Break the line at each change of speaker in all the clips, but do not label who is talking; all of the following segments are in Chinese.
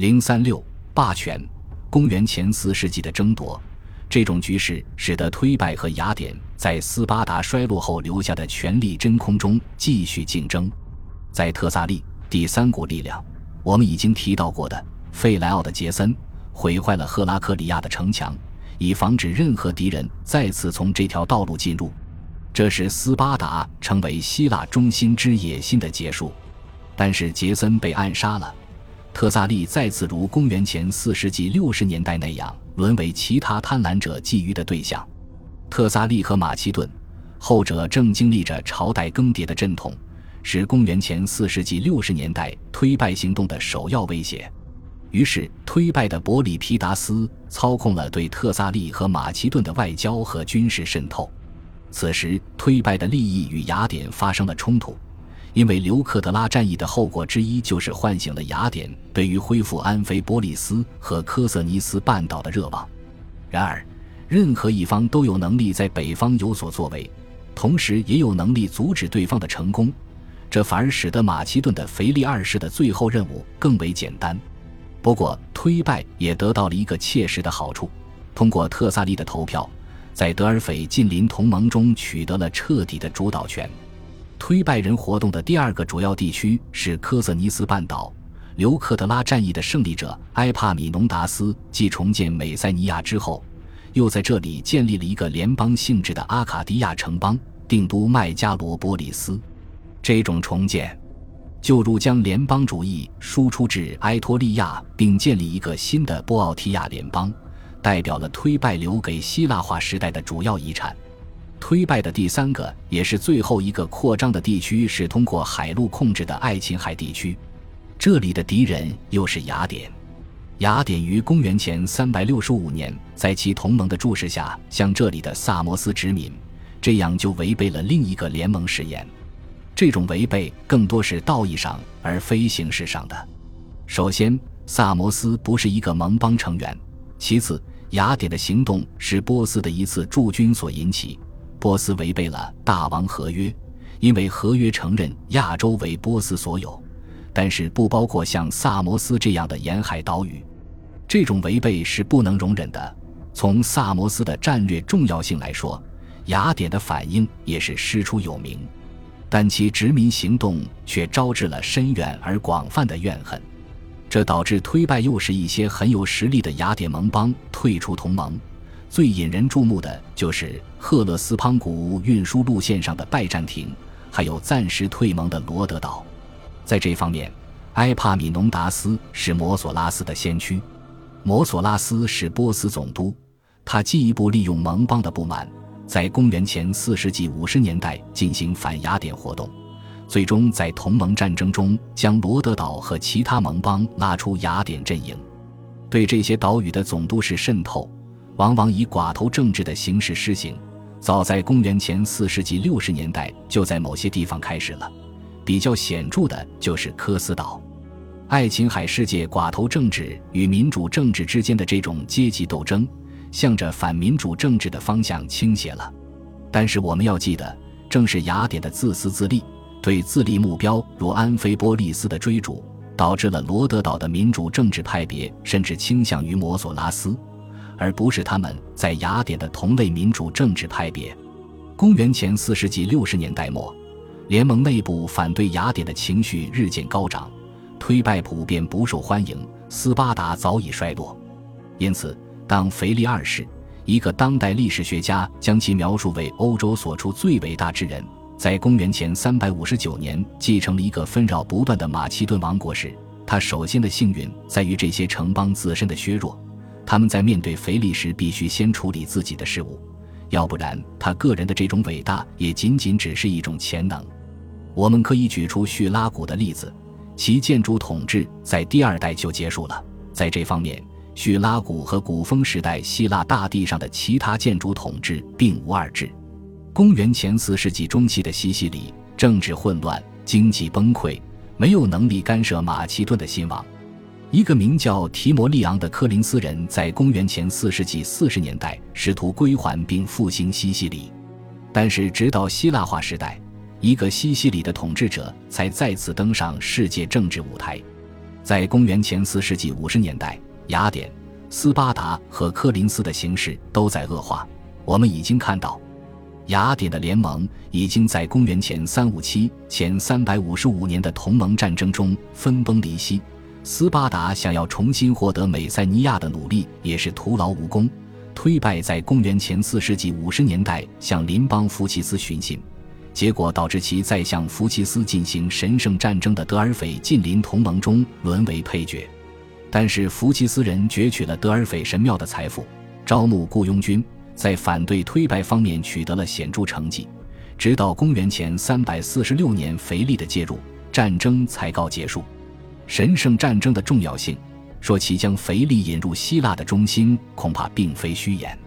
零三六霸权，公元前四世纪的争夺，这种局势使得推拜和雅典在斯巴达衰落后留下的权力真空中继续竞争。在特萨利，第三股力量，我们已经提到过的费莱奥的杰森，毁坏了赫拉克里亚的城墙，以防止任何敌人再次从这条道路进入。这是斯巴达成为希腊中心之野心的结束。但是杰森被暗杀了。特萨利再次如公元前四世纪六十年代那样，沦为其他贪婪者觊觎的对象。特萨利和马其顿，后者正经历着朝代更迭的阵痛，是公元前四世纪六十年代推拜行动的首要威胁。于是，推拜的伯里皮达斯操控了对特萨利和马其顿的外交和军事渗透。此时，推拜的利益与雅典发生了冲突。因为刘克德拉战役的后果之一就是唤醒了雅典对于恢复安菲波利斯和科瑟尼斯半岛的热望。然而，任何一方都有能力在北方有所作为，同时也有能力阻止对方的成功，这反而使得马其顿的腓力二世的最后任务更为简单。不过，推拜也得到了一个切实的好处：通过特萨利的投票，在德尔斐近邻同盟中取得了彻底的主导权。推拜人活动的第二个主要地区是科瑟尼斯半岛。留克德拉战役的胜利者埃帕米农达斯继重建美塞尼亚之后，又在这里建立了一个联邦性质的阿卡迪亚城邦，定都麦加罗波利斯。这种重建，就如将联邦主义输出至埃托利亚，并建立一个新的波奥提亚联邦，代表了推拜留给希腊化时代的主要遗产。推拜的第三个也是最后一个扩张的地区是通过海路控制的爱琴海地区，这里的敌人又是雅典。雅典于公元前三百六十五年在其同盟的注视下向这里的萨摩斯殖民，这样就违背了另一个联盟誓言。这种违背更多是道义上而非形式上的。首先，萨摩斯不是一个盟邦成员；其次，雅典的行动是波斯的一次驻军所引起。波斯违背了大王合约，因为合约承认亚洲为波斯所有，但是不包括像萨摩斯这样的沿海岛屿。这种违背是不能容忍的。从萨摩斯的战略重要性来说，雅典的反应也是师出有名，但其殖民行动却招致了深远而广泛的怨恨，这导致推拜又是一些很有实力的雅典盟邦退出同盟。最引人注目的就是赫勒斯滂谷运输路线上的拜占庭，还有暂时退盟的罗德岛。在这方面，埃帕米农达斯是摩索拉斯的先驱。摩索拉斯是波斯总督，他进一步利用盟邦的不满，在公元前四世纪五十年代进行反雅典活动，最终在同盟战争中将罗德岛和其他盟邦拉出雅典阵营，对这些岛屿的总督是渗透。往往以寡头政治的形式施行，早在公元前四世纪六十年代就在某些地方开始了。比较显著的就是科斯岛，爱琴海世界寡头政治与民主政治之间的这种阶级斗争，向着反民主政治的方向倾斜了。但是我们要记得，正是雅典的自私自利，对自立目标如安菲波利斯的追逐，导致了罗德岛的民主政治派别甚至倾向于摩索拉斯。而不是他们在雅典的同类民主政治派别。公元前四世纪六十年代末，联盟内部反对雅典的情绪日渐高涨，推拜普遍不受欢迎，斯巴达早已衰落。因此，当腓力二世，一个当代历史学家将其描述为欧洲所出最伟大之人，在公元前三百五十九年继承了一个纷扰不断的马其顿王国时，他首先的幸运在于这些城邦自身的削弱。他们在面对腓力时，必须先处理自己的事务，要不然他个人的这种伟大也仅仅只是一种潜能。我们可以举出叙拉古的例子，其建筑统治在第二代就结束了。在这方面，叙拉古和古风时代希腊大地上的其他建筑统治并无二致。公元前四世纪中期的西西里政治混乱，经济崩溃，没有能力干涉马其顿的兴亡。一个名叫提摩利昂的科林斯人在公元前四世纪四十年代试图归还并复兴西西里，但是直到希腊化时代，一个西西里的统治者才再次登上世界政治舞台。在公元前四世纪五十年代，雅典、斯巴达和科林斯的形势都在恶化。我们已经看到，雅典的联盟已经在公元前三五七前三百五十五年的同盟战争中分崩离析。斯巴达想要重新获得美塞尼亚的努力也是徒劳无功。推败在公元前四世纪五十年代向邻邦福奇斯寻衅，结果导致其在向福奇斯进行神圣战争的德尔斐近邻同盟中沦为配角。但是福奇斯人攫取了德尔斐神庙的财富，招募雇佣军，在反对推败方面取得了显著成绩。直到公元前三百四十六年，腓力的介入，战争才告结束。神圣战争的重要性。说其将腓力引入希腊的中心，恐怕并非虚言。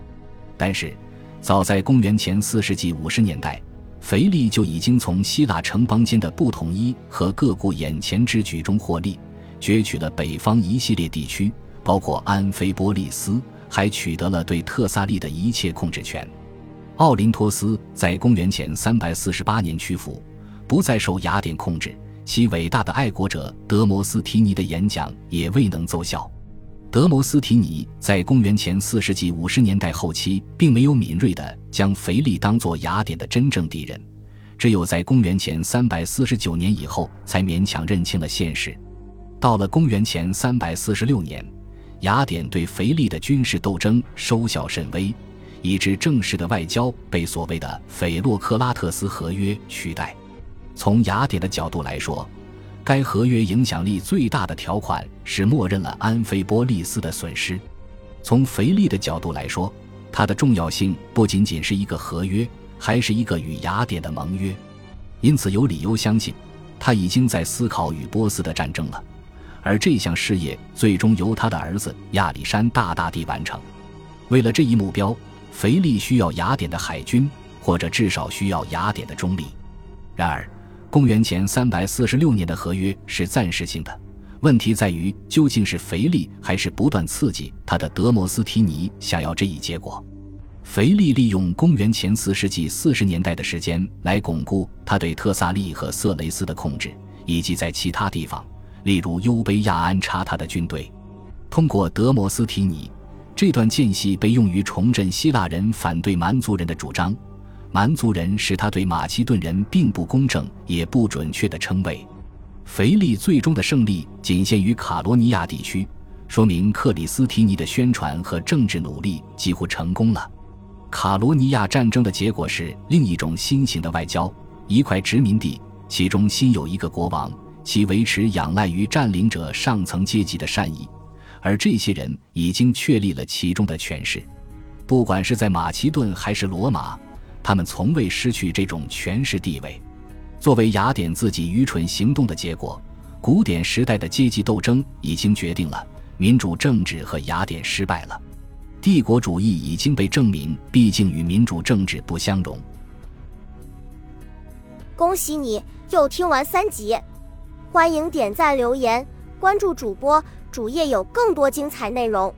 但是，早在公元前四世纪五十年代，腓力就已经从希腊城邦间的不统一和各顾眼前之举中获利，攫取了北方一系列地区，包括安菲波利斯，还取得了对特萨利的一切控制权。奥林托斯在公元前三百四十八年屈服，不再受雅典控制。其伟大的爱国者德摩斯提尼的演讲也未能奏效。德摩斯提尼在公元前四世纪五十年代后期，并没有敏锐地将腓力当作雅典的真正敌人，只有在公元前三百四十九年以后，才勉强认清了现实。到了公元前三百四十六年，雅典对腓力的军事斗争收效甚微，以致正式的外交被所谓的斐洛克拉特斯合约取代。从雅典的角度来说，该合约影响力最大的条款是默认了安菲波利斯的损失；从腓力的角度来说，它的重要性不仅仅是一个合约，还是一个与雅典的盟约。因此，有理由相信，他已经在思考与波斯的战争了，而这项事业最终由他的儿子亚历山大大帝完成。为了这一目标，腓力需要雅典的海军，或者至少需要雅典的中立。然而，公元前三百四十六年的合约是暂时性的，问题在于究竟是腓力还是不断刺激他的德摩斯提尼想要这一结果。腓力利用公元前四世纪四十年代的时间来巩固他对特萨利和色雷斯的控制，以及在其他地方，例如优卑亚安插他的军队。通过德摩斯提尼，这段间隙被用于重振希腊人反对蛮族人的主张。蛮族人是他对马其顿人并不公正也不准确的称谓。腓力最终的胜利仅限于卡罗尼亚地区，说明克里斯提尼的宣传和政治努力几乎成功了。卡罗尼亚战争的结果是另一种新型的外交：一块殖民地，其中新有一个国王，其维持仰赖于占领者上层阶级的善意，而这些人已经确立了其中的权势，不管是在马其顿还是罗马。他们从未失去这种权势地位。作为雅典自己愚蠢行动的结果，古典时代的阶级斗争已经决定了民主政治和雅典失败了。帝国主义已经被证明，毕竟与民主政治不相容。
恭喜你又听完三集，欢迎点赞、留言、关注主播，主页有更多精彩内容。